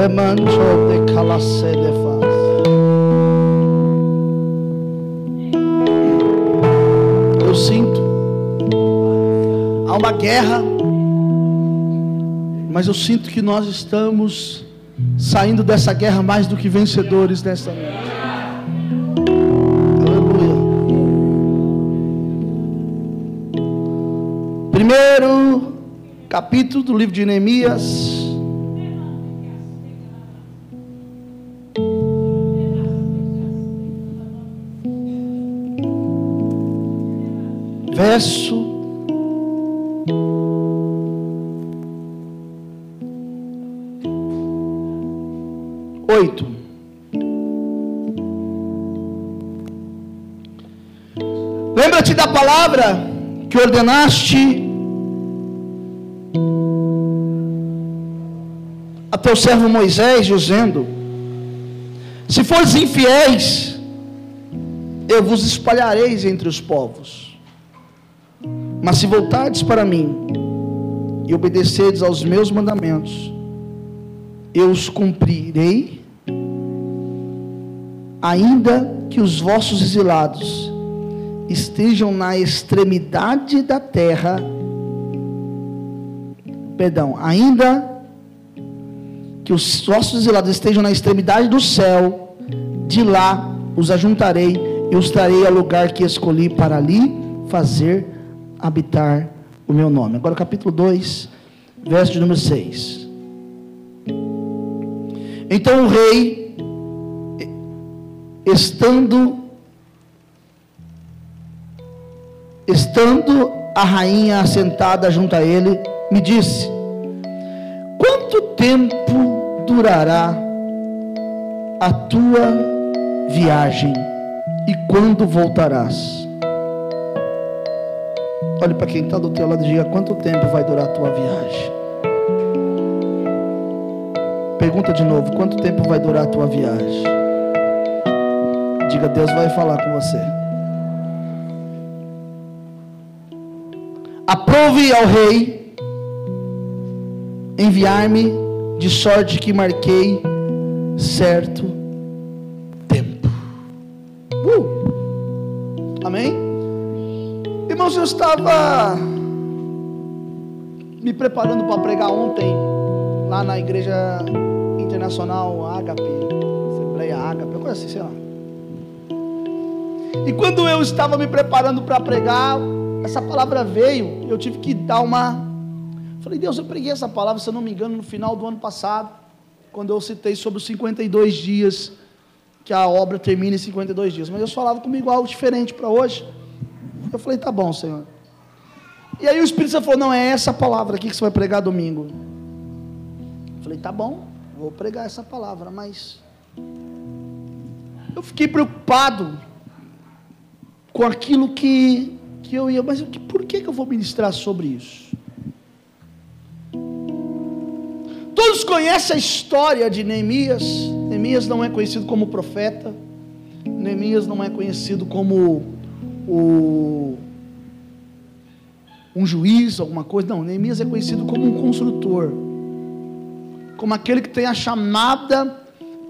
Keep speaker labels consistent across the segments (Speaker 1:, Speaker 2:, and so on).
Speaker 1: Lemanto de calacé de faz. Eu sinto. Há uma guerra. Mas eu sinto que nós estamos saindo dessa guerra mais do que vencedores nesta noite. Aleluia. Primeiro capítulo do livro de Neemias. Verso oito. Lembra-te da palavra que ordenaste a teu servo Moisés, dizendo: Se fores infiéis, eu vos espalhareis entre os povos. Mas se voltardes para mim e obedecerdes aos meus mandamentos, eu os cumprirei, ainda que os vossos exilados estejam na extremidade da terra, perdão, ainda que os vossos exilados estejam na extremidade do céu, de lá os ajuntarei e os trarei ao lugar que escolhi para ali fazer habitar o meu nome. Agora capítulo 2, verso de número 6. Então o rei, estando, estando a rainha assentada junto a ele, me disse: Quanto tempo durará a tua viagem e quando voltarás? Olhe para quem está do teu lado e diga: Quanto tempo vai durar a tua viagem? Pergunta de novo: quanto tempo vai durar a tua viagem? Diga, Deus vai falar com você. Aprove ao rei enviar-me de sorte que marquei certo tempo. Uh! Amém? Irmãos, eu estava me preparando para pregar ontem lá na igreja internacional Ágape, Assembleia Ágape, eu conheci, sei lá. E quando eu estava me preparando para pregar, essa palavra veio, eu tive que dar uma. Falei, Deus, eu preguei essa palavra, se eu não me engano, no final do ano passado, quando eu citei sobre os 52 dias, que a obra termina em 52 dias. Mas Deus falava comigo algo diferente para hoje. Eu falei, tá bom, Senhor. E aí o Espírito Santo falou: não, é essa palavra aqui que você vai pregar domingo. Eu falei, tá bom, vou pregar essa palavra, mas eu fiquei preocupado com aquilo que, que eu ia, mas por que, que eu vou ministrar sobre isso? Todos conhecem a história de Neemias. Neemias não é conhecido como profeta. Neemias não é conhecido como o, um juiz, alguma coisa. Não, Neemias é conhecido como um construtor como aquele que tem a chamada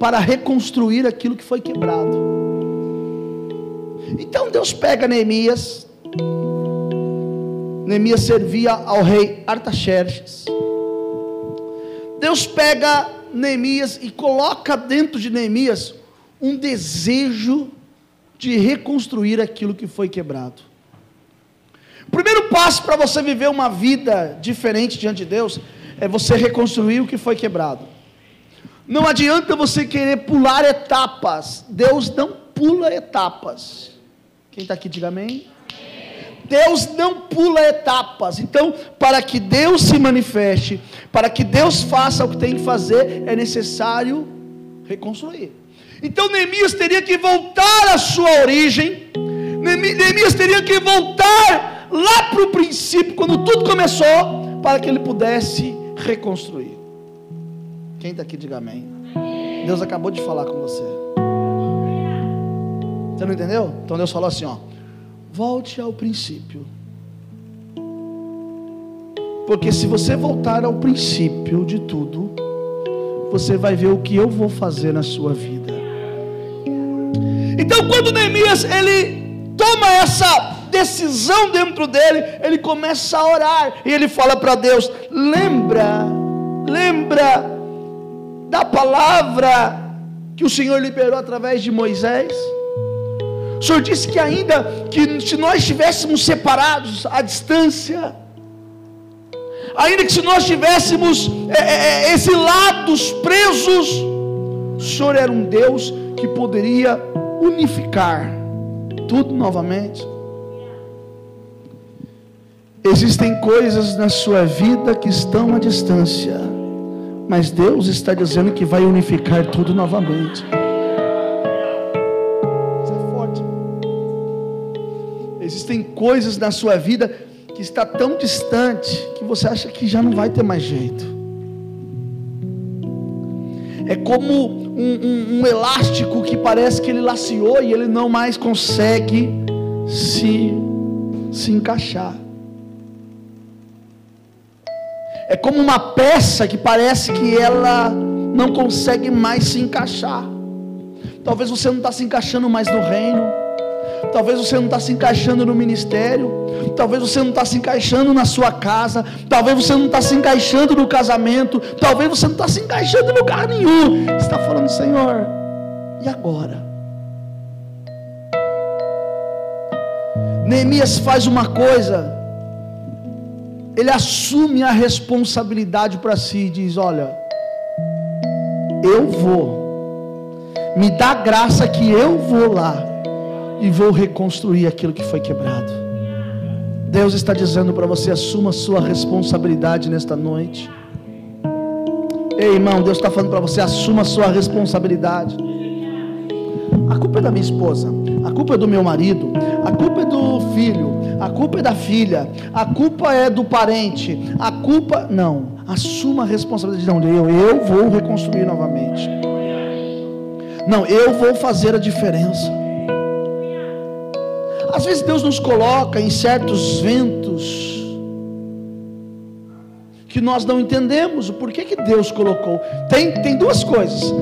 Speaker 1: para reconstruir aquilo que foi quebrado. Então Deus pega Neemias. Neemias servia ao rei Artaxerxes. Deus pega Neemias e coloca dentro de Neemias um desejo de reconstruir aquilo que foi quebrado. O primeiro passo para você viver uma vida diferente diante de Deus é você reconstruir o que foi quebrado. Não adianta você querer pular etapas. Deus não pula etapas. Quem está aqui, diga amém. Deus não pula etapas. Então, para que Deus se manifeste, para que Deus faça o que tem que fazer, é necessário reconstruir. Então, Neemias teria que voltar à sua origem. Neemias teria que voltar lá para o princípio, quando tudo começou, para que ele pudesse reconstruir. Quem está aqui, diga amém. Deus acabou de falar com você. Você não entendeu? Então Deus falou assim: ó, volte ao princípio. Porque se você voltar ao princípio de tudo, você vai ver o que eu vou fazer na sua vida. Então, quando Neemias ele toma essa decisão dentro dele, ele começa a orar e ele fala para Deus: lembra, lembra da palavra que o Senhor liberou através de Moisés. O Senhor disse que ainda que se nós estivéssemos separados à distância, ainda que se nós tivéssemos é, é, é exilados, presos, o Senhor era um Deus que poderia unificar tudo novamente. Existem coisas na sua vida que estão à distância, mas Deus está dizendo que vai unificar tudo novamente. Isso é forte. Existem coisas na sua vida que está tão distante que você acha que já não vai ter mais jeito. É como um, um, um elástico que parece que ele laciou e ele não mais consegue se, se encaixar. É como uma peça que parece que ela não consegue mais se encaixar. Talvez você não está se encaixando mais no reino. Talvez você não está se encaixando no ministério. Talvez você não está se encaixando na sua casa. Talvez você não está se encaixando no casamento. Talvez você não está se encaixando em lugar nenhum. Você está falando, Senhor, e agora? Neemias faz uma coisa. Ele assume a responsabilidade para si e diz: Olha, eu vou. Me dá graça que eu vou lá e vou reconstruir aquilo que foi quebrado. Deus está dizendo para você: assuma sua responsabilidade nesta noite. Ei, irmão, Deus está falando para você: assuma sua responsabilidade. A culpa é da minha esposa, a culpa é do meu marido, a culpa é do filho, a culpa é da filha, a culpa é do parente, a culpa. Não, assuma a responsabilidade. Não, eu, eu vou reconstruir novamente. Não, eu vou fazer a diferença. Às vezes Deus nos coloca em certos ventos que nós não entendemos o porquê que Deus colocou. Tem, tem duas coisas.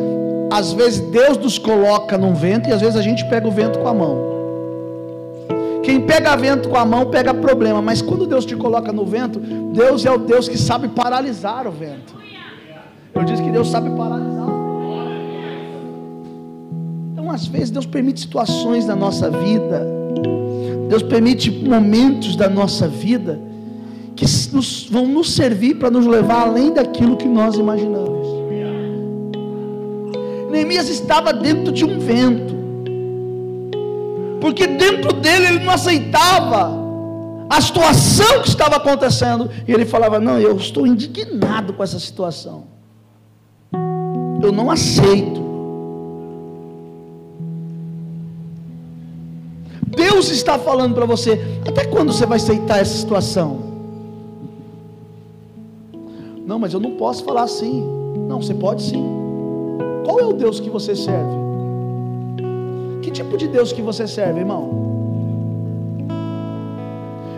Speaker 1: Às vezes Deus nos coloca num vento e às vezes a gente pega o vento com a mão. Quem pega vento com a mão pega problema, mas quando Deus te coloca no vento, Deus é o Deus que sabe paralisar o vento. Eu disse que Deus sabe paralisar o vento. Então, às vezes, Deus permite situações na nossa vida Deus permite momentos da nossa vida que nos, vão nos servir para nos levar além daquilo que nós imaginamos. Neemias estava dentro de um vento, porque dentro dele ele não aceitava a situação que estava acontecendo, e ele falava: Não, eu estou indignado com essa situação, eu não aceito. Deus está falando para você: até quando você vai aceitar essa situação? Não, mas eu não posso falar assim. Não, você pode sim. Qual é o Deus que você serve? Que tipo de Deus que você serve, irmão?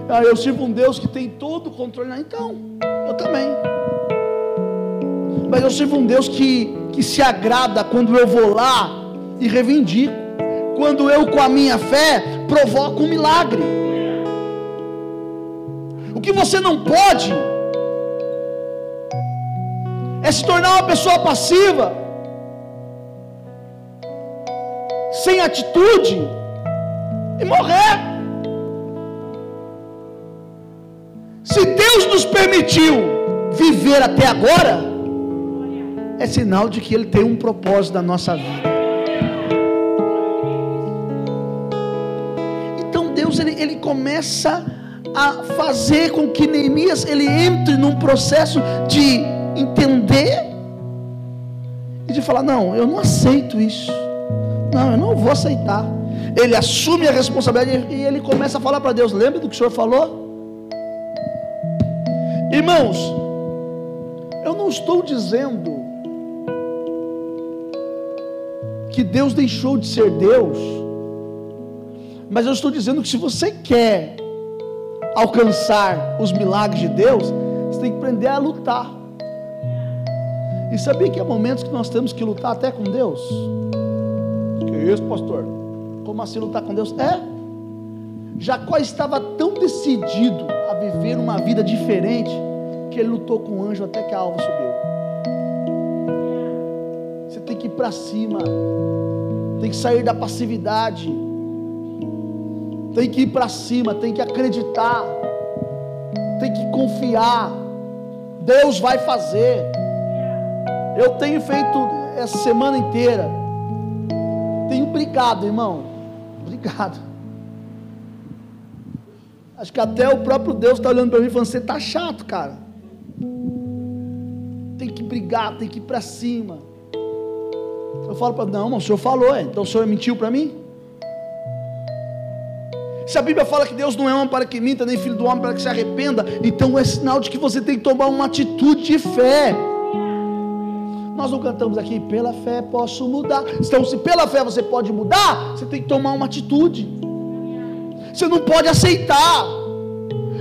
Speaker 1: Ah, eu sirvo um Deus que tem todo o controle. Então, eu também. Mas eu sirvo um Deus que, que se agrada quando eu vou lá e reivindico quando eu, com a minha fé, provoco um milagre. O que você não pode é se tornar uma pessoa passiva, sem atitude e morrer. Se Deus nos permitiu viver até agora, é sinal de que Ele tem um propósito na nossa vida. Ele, ele começa a fazer com que Neemias ele entre num processo de entender e de falar: não, eu não aceito isso. Não, eu não vou aceitar. Ele assume a responsabilidade e ele começa a falar para Deus: lembra do que o Senhor falou? Irmãos, eu não estou dizendo que Deus deixou de ser Deus mas eu estou dizendo que se você quer alcançar os milagres de Deus, você tem que aprender a lutar. E sabia que há momentos que nós temos que lutar até com Deus? Que isso, pastor? Como assim lutar com Deus? É. Jacó estava tão decidido a viver uma vida diferente que ele lutou com o anjo até que a alva subiu. Você tem que ir para cima, tem que sair da passividade, tem que ir para cima, tem que acreditar, tem que confiar. Deus vai fazer. Eu tenho feito essa semana inteira, tenho brigado, irmão, obrigado. Acho que até o próprio Deus está olhando para mim e falando: você está chato, cara. Tem que brigar, tem que ir para cima. Eu falo para não, o senhor falou, é, então o senhor mentiu para mim? Se a Bíblia fala que Deus não é homem para que minta, nem filho do homem para que se arrependa, então é sinal de que você tem que tomar uma atitude de fé. Nós não cantamos aqui, pela fé posso mudar. Então, se pela fé você pode mudar, você tem que tomar uma atitude. Você não pode aceitar.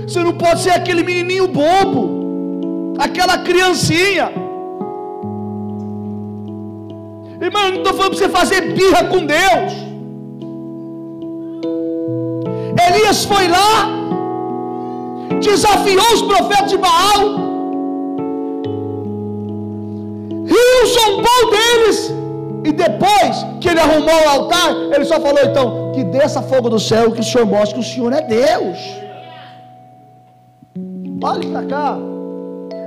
Speaker 1: Você não pode ser aquele menininho bobo, aquela criancinha Irmão, eu não estou falando para você fazer birra com Deus. Elias foi lá, desafiou os profetas de Baal, riu, zombou deles, e depois que ele arrumou o altar, ele só falou então: que desça fogo do céu, que o Senhor mostre que o Senhor é Deus. Olhe para cá.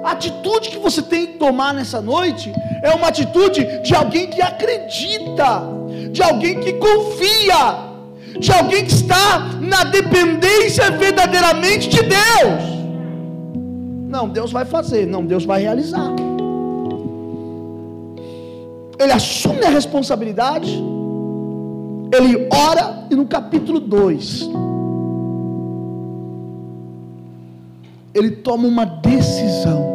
Speaker 1: A atitude que você tem que tomar nessa noite é uma atitude de alguém que acredita, de alguém que confia, de alguém que está na dependência verdadeiramente de Deus. Não, Deus vai fazer, não, Deus vai realizar. Ele assume a responsabilidade, ele ora, e no capítulo 2, ele toma uma decisão.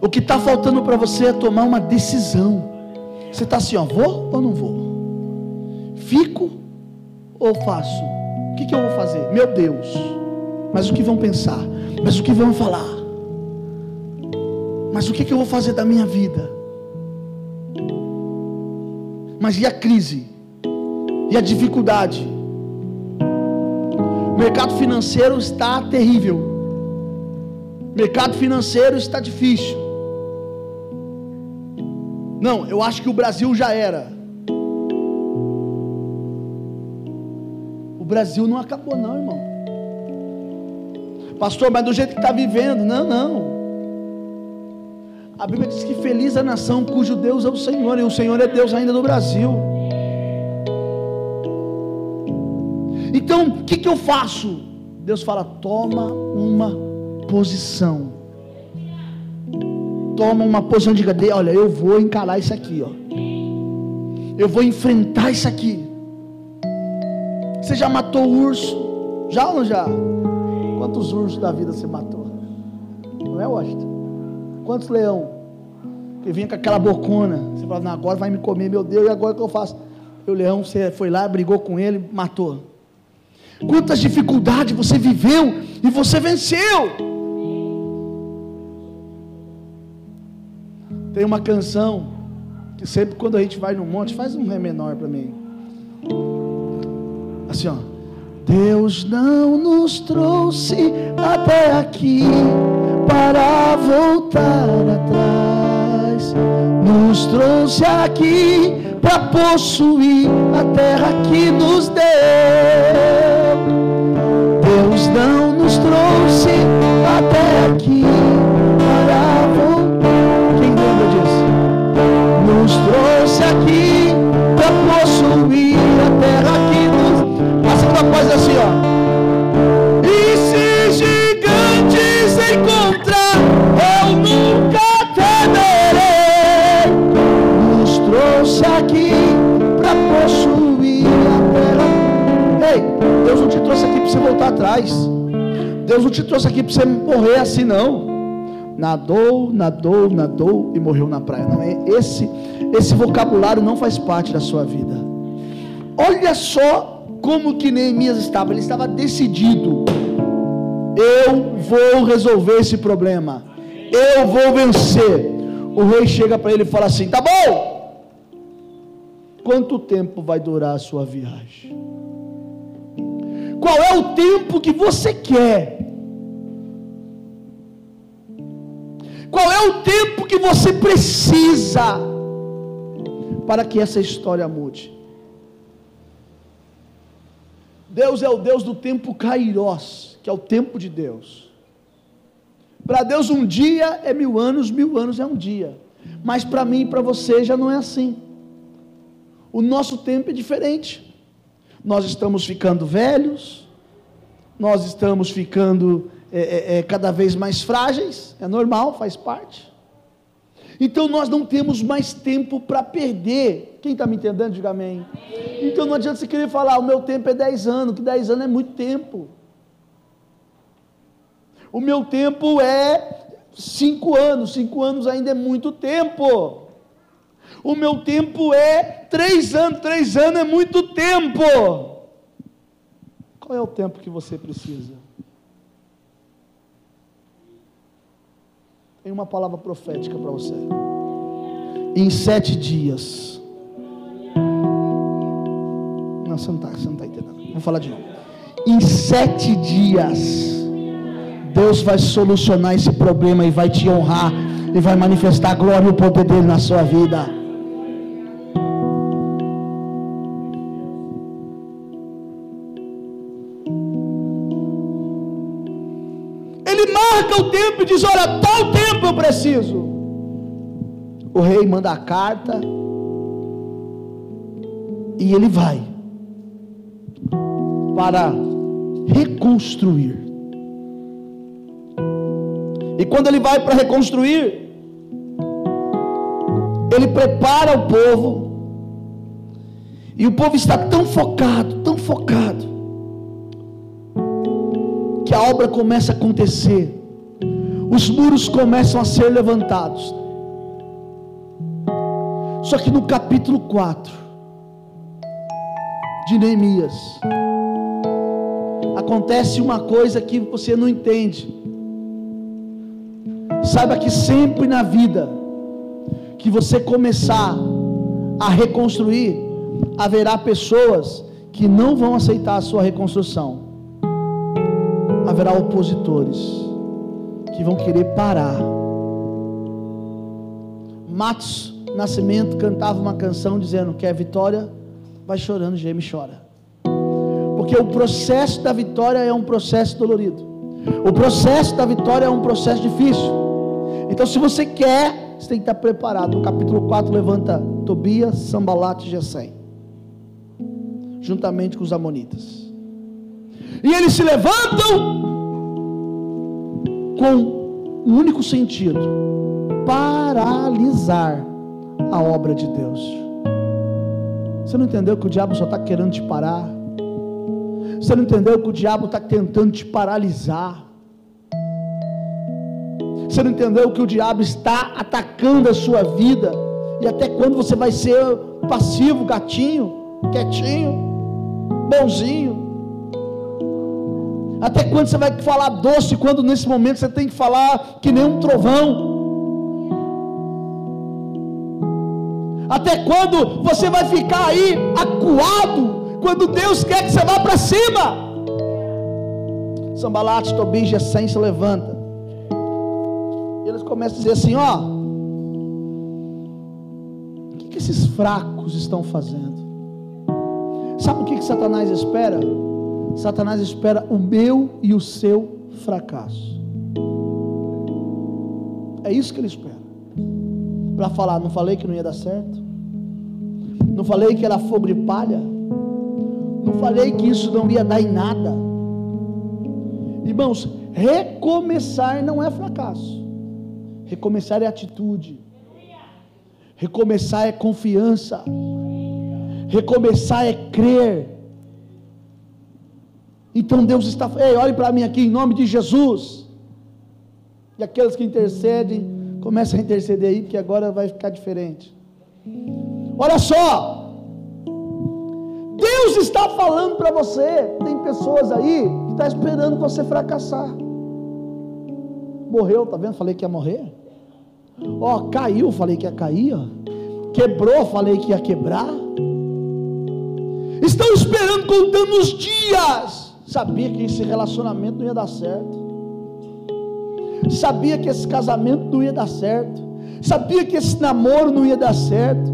Speaker 1: O que está faltando para você é tomar uma decisão. Você está assim, ó, vou ou não vou? Fico ou faço? O que, que eu vou fazer? Meu Deus, mas o que vão pensar? Mas o que vão falar? Mas o que, que eu vou fazer da minha vida? Mas e a crise? E a dificuldade? O mercado financeiro está terrível. O mercado financeiro está difícil. Não, eu acho que o Brasil já era. Brasil não acabou, não, irmão. Pastor, mas do jeito que está vivendo, não, não. A Bíblia diz que feliz a nação cujo Deus é o Senhor, e o Senhor é Deus ainda no Brasil. Então, o que, que eu faço? Deus fala: toma uma posição toma uma posição diga, olha, eu vou encarar isso aqui, ó. Eu vou enfrentar isso aqui. Você já matou o urso? Já ou não já? Quantos ursos da vida você matou? Não é, Washington? Quantos leão? Que vinha com aquela bocona. Você fala, não, agora vai me comer, meu Deus, e agora o que eu faço? O leão, você foi lá, brigou com ele, matou. Quantas dificuldades você viveu e você venceu. Tem uma canção que sempre quando a gente vai no monte, faz um ré menor para mim. Assim, ó. Deus não nos trouxe até aqui para voltar atrás. Nos trouxe aqui para possuir a terra que nos deu. Deus não nos trouxe até aqui trouxe nos. A segunda coisa assim, ó. E se gigantes encontrar, eu nunca temerei. Nos trouxe aqui para possuir a terra. Ei, Deus não te trouxe aqui para você voltar atrás. Deus não te trouxe aqui para você morrer assim, não nadou, nadou, nadou e morreu na praia. Não é esse esse vocabulário não faz parte da sua vida. Olha só como que Neemias estava. Ele estava decidido. Eu vou resolver esse problema. eu vou vencer. O rei chega para ele e fala assim: tá bom, quanto tempo vai durar a sua viagem? Qual é o tempo que você quer? Qual é o tempo que você precisa para que essa história mude? Deus é o Deus do tempo Kairos, que é o tempo de Deus. Para Deus, um dia é mil anos, mil anos é um dia. Mas para mim e para você já não é assim. O nosso tempo é diferente. Nós estamos ficando velhos, nós estamos ficando é, é, é, cada vez mais frágeis, é normal, faz parte. Então nós não temos mais tempo para perder. Quem está me entendendo, diga amém. amém. Então não adianta você querer falar, o meu tempo é 10 anos, que 10 anos é muito tempo. O meu tempo é 5 anos, 5 anos ainda é muito tempo. O meu tempo é 3 anos, 3 anos é muito tempo. Qual é o tempo que você precisa? Tem uma palavra profética para você. Em sete dias. Não, você não está tá entendendo. Vamos falar de novo. Em sete dias, Deus vai solucionar esse problema e vai te honrar e vai manifestar a glória e o poder dele na sua vida. Tempo e diz: Olha, tal tempo eu preciso. O rei manda a carta e ele vai para reconstruir. E quando ele vai para reconstruir, ele prepara o povo, e o povo está tão focado, tão focado, que a obra começa a acontecer os muros começam a ser levantados. Só que no capítulo 4 de Neemias, acontece uma coisa que você não entende. Saiba que sempre na vida que você começar a reconstruir, haverá pessoas que não vão aceitar a sua reconstrução. Haverá opositores que vão querer parar. Matos Nascimento cantava uma canção dizendo que a vitória vai chorando, geme e chora. Porque o processo da vitória é um processo dolorido. O processo da vitória é um processo difícil. Então, se você quer, você tem que estar preparado. No capítulo 4, levanta Tobias, Sambalat e Gesem, juntamente com os Amonitas. E eles se levantam com um único sentido: paralisar a obra de Deus. Você não entendeu que o diabo só está querendo te parar? Você não entendeu que o diabo está tentando te paralisar? Você não entendeu que o diabo está atacando a sua vida? E até quando você vai ser passivo, gatinho, quietinho, bonzinho? Até quando você vai falar doce quando nesse momento você tem que falar que nem um trovão? Até quando você vai ficar aí acuado quando Deus quer que você vá para cima? Sambalate, Tobias, Gesem se levanta. Eles começam a dizer assim: ó, o que, que esses fracos estão fazendo? Sabe o que, que Satanás espera? Satanás espera o meu e o seu fracasso. É isso que ele espera. Para falar, não falei que não ia dar certo? Não falei que era fogo de palha? Não falei que isso não ia dar em nada? Irmãos, recomeçar não é fracasso. Recomeçar é atitude. Recomeçar é confiança. Recomeçar é crer. Então Deus está, ei, olhe para mim aqui em nome de Jesus. E aqueles que intercedem, começam a interceder aí, porque agora vai ficar diferente. Olha só, Deus está falando para você. Tem pessoas aí que estão tá esperando você fracassar. Morreu, tá vendo? Falei que ia morrer. Ó, caiu, falei que ia cair. Ó. Quebrou, falei que ia quebrar. Estão esperando, contando os dias. Sabia que esse relacionamento não ia dar certo. Sabia que esse casamento não ia dar certo. Sabia que esse namoro não ia dar certo.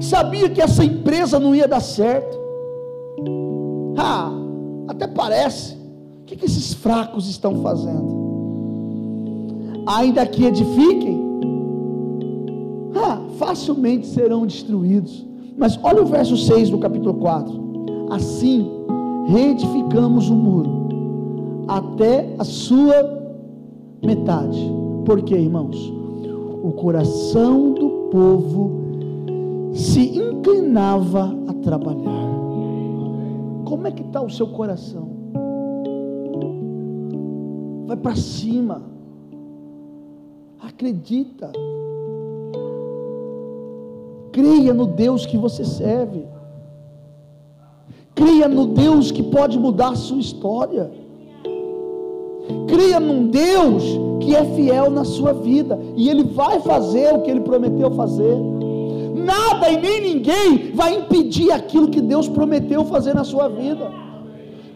Speaker 1: Sabia que essa empresa não ia dar certo. Ah, até parece. O que, que esses fracos estão fazendo? Ainda que edifiquem, ah, facilmente serão destruídos. Mas olha o verso 6 do capítulo 4. Assim, reedificamos o muro até a sua metade. Por quê, irmãos? O coração do povo se inclinava a trabalhar. Como é que está o seu coração? Vai para cima. Acredita. Creia no Deus que você serve. Creia no Deus que pode mudar a sua história. Creia num Deus que é fiel na sua vida. E Ele vai fazer o que Ele prometeu fazer. Nada e nem ninguém vai impedir aquilo que Deus prometeu fazer na sua vida.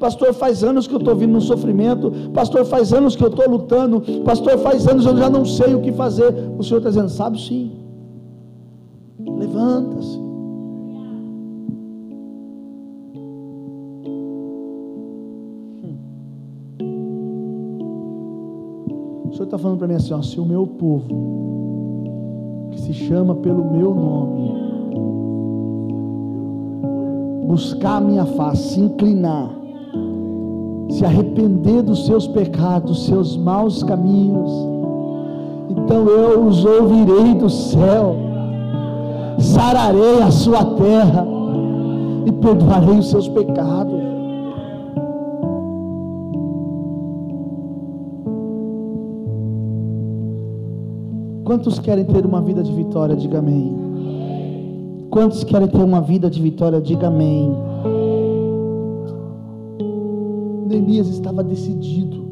Speaker 1: Pastor, faz anos que eu estou vindo no sofrimento. Pastor, faz anos que eu estou lutando. Pastor, faz anos eu já não sei o que fazer. O Senhor está dizendo: sabe sim. Levanta-se. Senhor está falando para mim assim: ó, se o meu povo, que se chama pelo meu nome, buscar a minha face, se inclinar, se arrepender dos seus pecados, dos seus maus caminhos, então eu os ouvirei do céu, sararei a sua terra e perdoarei os seus pecados. Quantos querem ter uma vida de vitória? Diga amém. Quantos querem ter uma vida de vitória? Diga amém. Neemias estava decidido.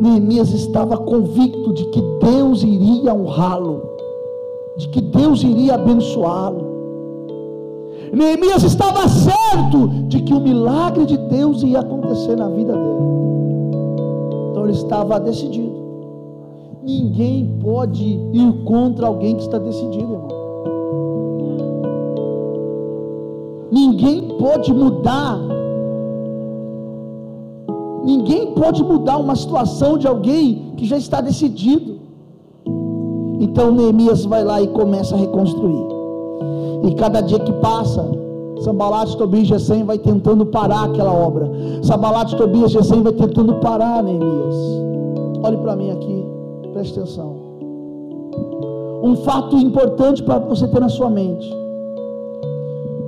Speaker 1: Neemias estava convicto de que Deus iria honrá-lo, de que Deus iria abençoá-lo. Neemias estava certo de que o milagre de Deus ia acontecer na vida dele. Ele estava decidido. Ninguém pode ir contra alguém que está decidido, irmão. Ninguém pode mudar. Ninguém pode mudar uma situação de alguém que já está decidido. Então Neemias vai lá e começa a reconstruir. E cada dia que passa, Sambalat, Tobias e Gesem vai tentando parar aquela obra. Sambalat, Tobias e Gesem vai tentando parar Neemias. Olhe para mim aqui, preste atenção. Um fato importante para você ter na sua mente.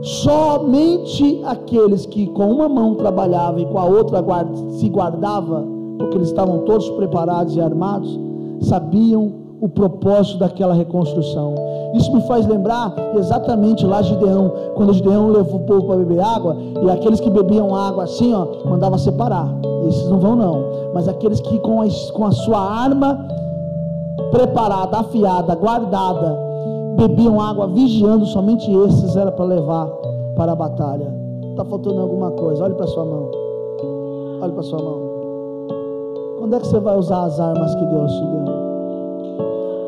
Speaker 1: Somente aqueles que com uma mão trabalhavam e com a outra se guardava, porque eles estavam todos preparados e armados, sabiam o propósito daquela reconstrução. Isso me faz lembrar exatamente lá Gideão, quando Gideão levou o povo para beber água, e aqueles que bebiam água assim, ó, mandava separar. Esses não vão não. Mas aqueles que com a, com a sua arma preparada, afiada, guardada, bebiam água vigiando, somente esses era para levar para a batalha. Está faltando alguma coisa? Olhe para sua mão. Olhe para sua mão. Quando é que você vai usar as armas que Deus te deu?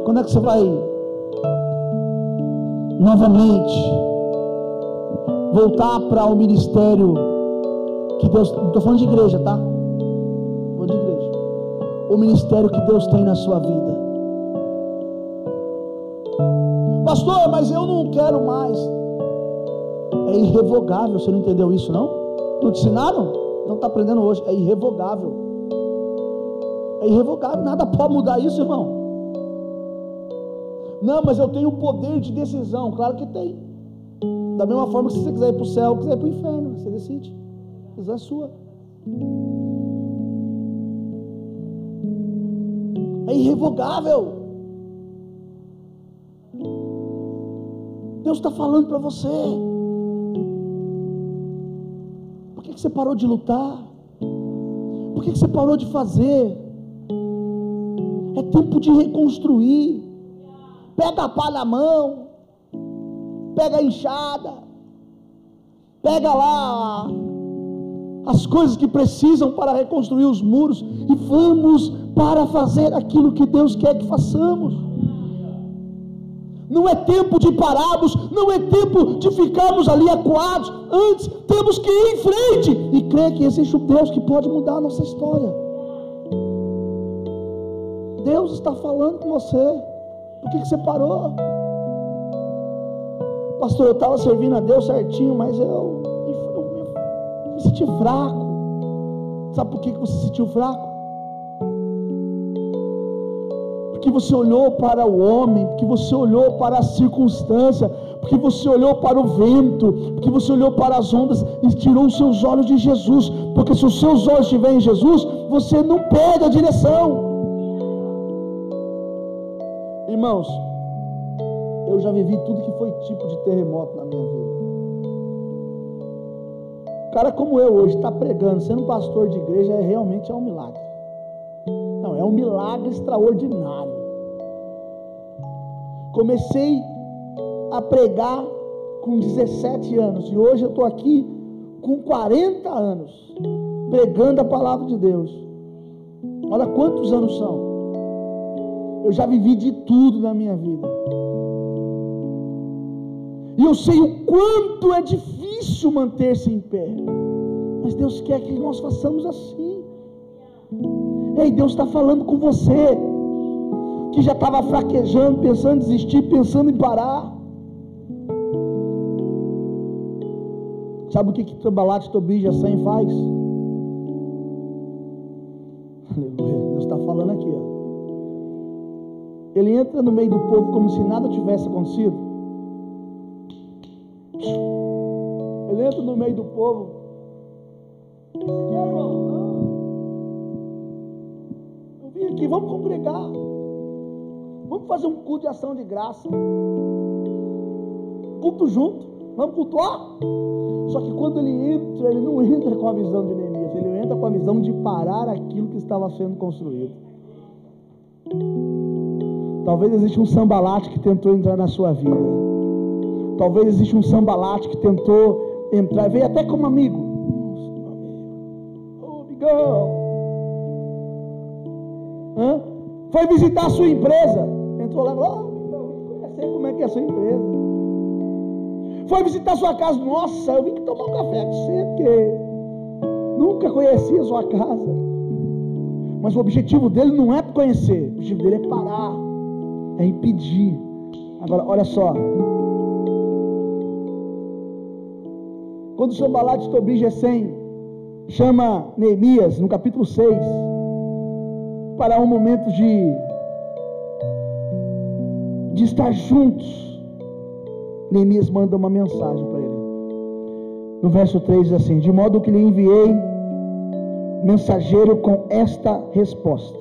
Speaker 1: Quando é que você vai novamente voltar para o ministério que Deus. Não estou falando de igreja, tá? Vou de igreja. O ministério que Deus tem na sua vida. Pastor, mas eu não quero mais. É irrevogável. Você não entendeu isso, não? Não te ensinaram? Não está aprendendo hoje. É irrevogável. É irrevogável. Nada pode mudar isso, irmão. Não, mas eu tenho o poder de decisão. Claro que tem. Da mesma forma que se você quiser ir para o céu, quiser ir para o inferno, você decide. Decisão é sua. É irrevogável. Deus está falando para você. Por que, que você parou de lutar? Por que, que você parou de fazer? É tempo de reconstruir. Pega a palha à mão, pega a enxada, pega lá as coisas que precisam para reconstruir os muros e vamos para fazer aquilo que Deus quer que façamos. Não é tempo de pararmos, não é tempo de ficarmos ali acuados. Antes temos que ir em frente e crer que existe um Deus que pode mudar a nossa história. Deus está falando com você. Por que, que você parou? Pastor, eu estava servindo a Deus certinho, mas eu, eu, eu me senti fraco. Sabe por que, que você se sentiu fraco? Porque você olhou para o homem, porque você olhou para a circunstância, porque você olhou para o vento, porque você olhou para as ondas e tirou os seus olhos de Jesus. Porque se os seus olhos estiverem em Jesus, você não perde a direção. Irmãos, eu já vivi tudo que foi tipo de terremoto na minha vida. cara como eu hoje está pregando, sendo pastor de igreja, é realmente é um milagre. Não, é um milagre extraordinário. Comecei a pregar com 17 anos e hoje eu estou aqui com 40 anos pregando a palavra de Deus. Olha quantos anos são. Eu já vivi de tudo na minha vida. E eu sei o quanto é difícil manter-se em pé. Mas Deus quer que nós façamos assim. Ei, Deus está falando com você. Que já estava fraquejando, pensando em desistir, pensando em parar. Sabe o que que Tambalate, Tobia e Sem faz? Ele entra no meio do povo como se nada tivesse acontecido. Ele entra no meio do povo. Eu vim aqui, vamos congregar. Vamos fazer um culto de ação de graça. Culto junto. Vamos cultuar. Só que quando ele entra, ele não entra com a visão de Neemias, ele entra com a visão de parar aquilo que estava sendo construído. Talvez exista um sambalate que tentou entrar na sua vida. Talvez exista um sambalate que tentou entrar, veio até como amigo. Oh, amigão. Hã? Foi visitar a sua empresa. Entrou lá e falou, oh, conhecer como é que é a sua empresa. Foi visitar a sua casa. Nossa, eu vim tomar um café com você, porque nunca conhecia a sua casa. Mas o objetivo dele não é conhecer, o objetivo dele é parar é impedir. Agora, olha só. Quando o Sambalat Tobi Gesem chama Neemias, no capítulo 6, para um momento de, de estar juntos, Neemias manda uma mensagem para ele. No verso 3 diz assim: De modo que lhe enviei mensageiro com esta resposta: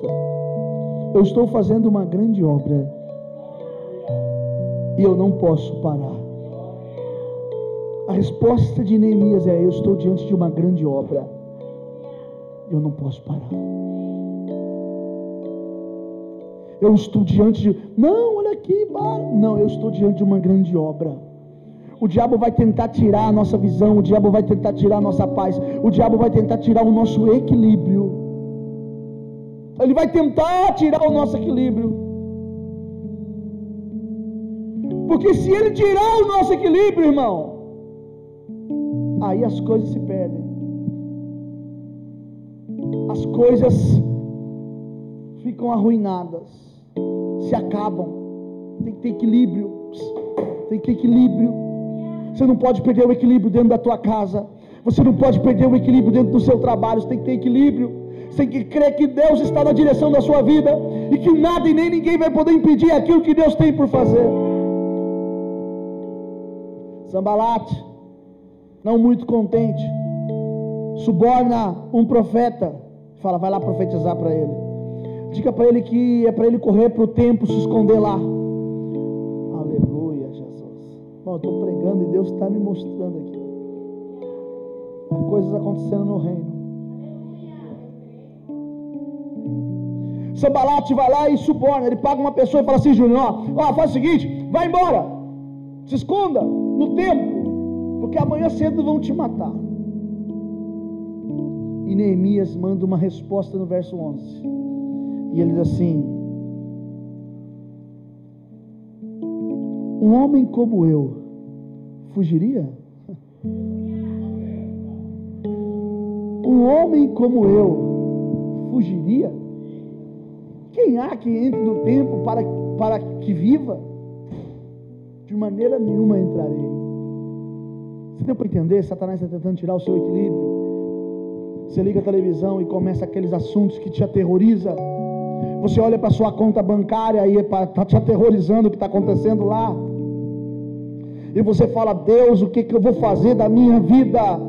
Speaker 1: Eu estou fazendo uma grande obra e eu não posso parar. A resposta de Neemias é: Eu estou diante de uma grande obra, eu não posso parar. Eu estou diante de, não, olha aqui. Não, eu estou diante de uma grande obra. O diabo vai tentar tirar a nossa visão, o diabo vai tentar tirar a nossa paz, o diabo vai tentar tirar o nosso equilíbrio. Ele vai tentar tirar o nosso equilíbrio. Porque se ele tirar o nosso equilíbrio, irmão, aí as coisas se perdem. As coisas ficam arruinadas, se acabam. Tem que ter equilíbrio. Tem que ter equilíbrio. Você não pode perder o equilíbrio dentro da tua casa. Você não pode perder o equilíbrio dentro do seu trabalho. Você tem que ter equilíbrio. Você tem que crer que Deus está na direção da sua vida e que nada e nem ninguém vai poder impedir aquilo que Deus tem por fazer. Sambalate, não muito contente, suborna um profeta, fala, vai lá profetizar para ele. Diga para ele que é para ele correr para o templo, se esconder lá. Aleluia, Jesus. Bom, eu estou pregando e Deus está me mostrando aqui. Coisas acontecendo no reino. Sambalat vai lá e suborna. Ele paga uma pessoa e fala assim: Júnior, ó, ó, faz o seguinte, vai embora, se esconda no templo, porque amanhã cedo vão te matar. E Neemias manda uma resposta no verso 11. E ele diz assim: Um homem como eu fugiria? Um homem como eu fugiria? Quem há que entre no tempo para, para que viva? De maneira nenhuma entrarei. Você deu para entender? Satanás está tentando tirar o seu equilíbrio. Você liga a televisão e começa aqueles assuntos que te aterroriza. Você olha para sua conta bancária e está te aterrorizando o que está acontecendo lá. E você fala, Deus, o que, que eu vou fazer da minha vida?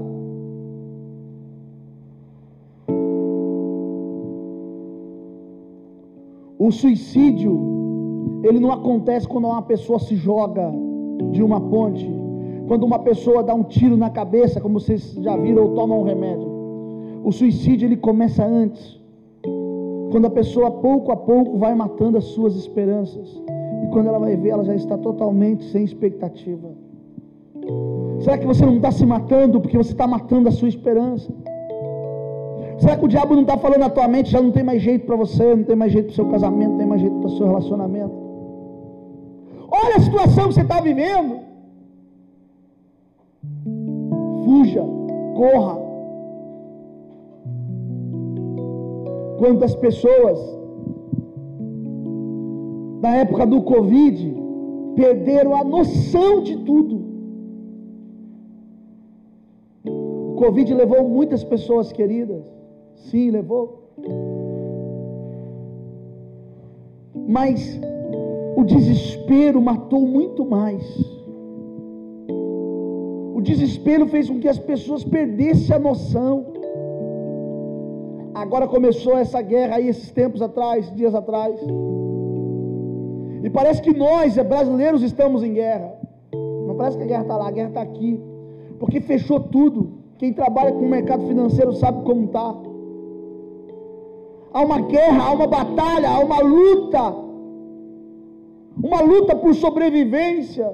Speaker 1: O suicídio, ele não acontece quando uma pessoa se joga de uma ponte, quando uma pessoa dá um tiro na cabeça, como vocês já viram, ou toma um remédio. O suicídio ele começa antes, quando a pessoa pouco a pouco vai matando as suas esperanças, e quando ela vai ver, ela já está totalmente sem expectativa. Será que você não está se matando porque você está matando a sua esperança? Será que o diabo não está falando na tua mente, já não tem mais jeito para você, não tem mais jeito para o seu casamento, não tem mais jeito para o seu relacionamento? Olha a situação que você está vivendo. Fuja, corra. Quantas pessoas, na época do Covid, perderam a noção de tudo. O Covid levou muitas pessoas queridas. Sim, levou. Mas o desespero matou muito mais. O desespero fez com que as pessoas perdessem a noção. Agora começou essa guerra aí esses tempos atrás, dias atrás. E parece que nós, brasileiros, estamos em guerra. Não parece que a guerra está lá, a guerra está aqui. Porque fechou tudo. Quem trabalha com o mercado financeiro sabe como está há uma guerra, há uma batalha, há uma luta, uma luta por sobrevivência.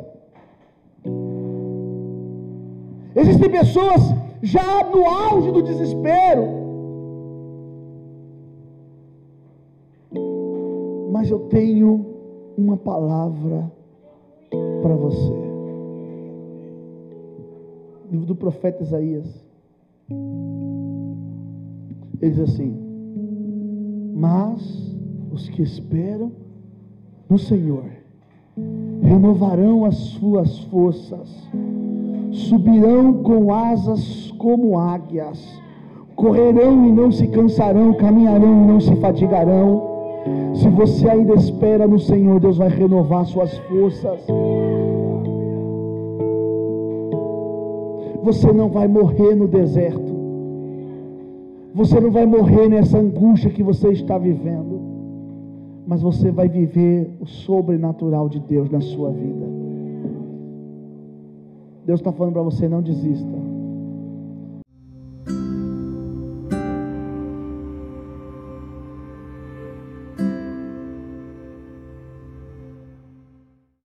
Speaker 1: Existem pessoas já no auge do desespero, mas eu tenho uma palavra para você. Livro do profeta Isaías. Ele diz assim: mas os que esperam no Senhor renovarão as suas forças, subirão com asas como águias, correrão e não se cansarão, caminharão e não se fatigarão. Se você ainda espera no Senhor, Deus vai renovar suas forças. Você não vai morrer no deserto. Você não vai morrer nessa angústia que você está vivendo, mas você vai viver o sobrenatural de Deus na sua vida. Deus está falando para você: não desista.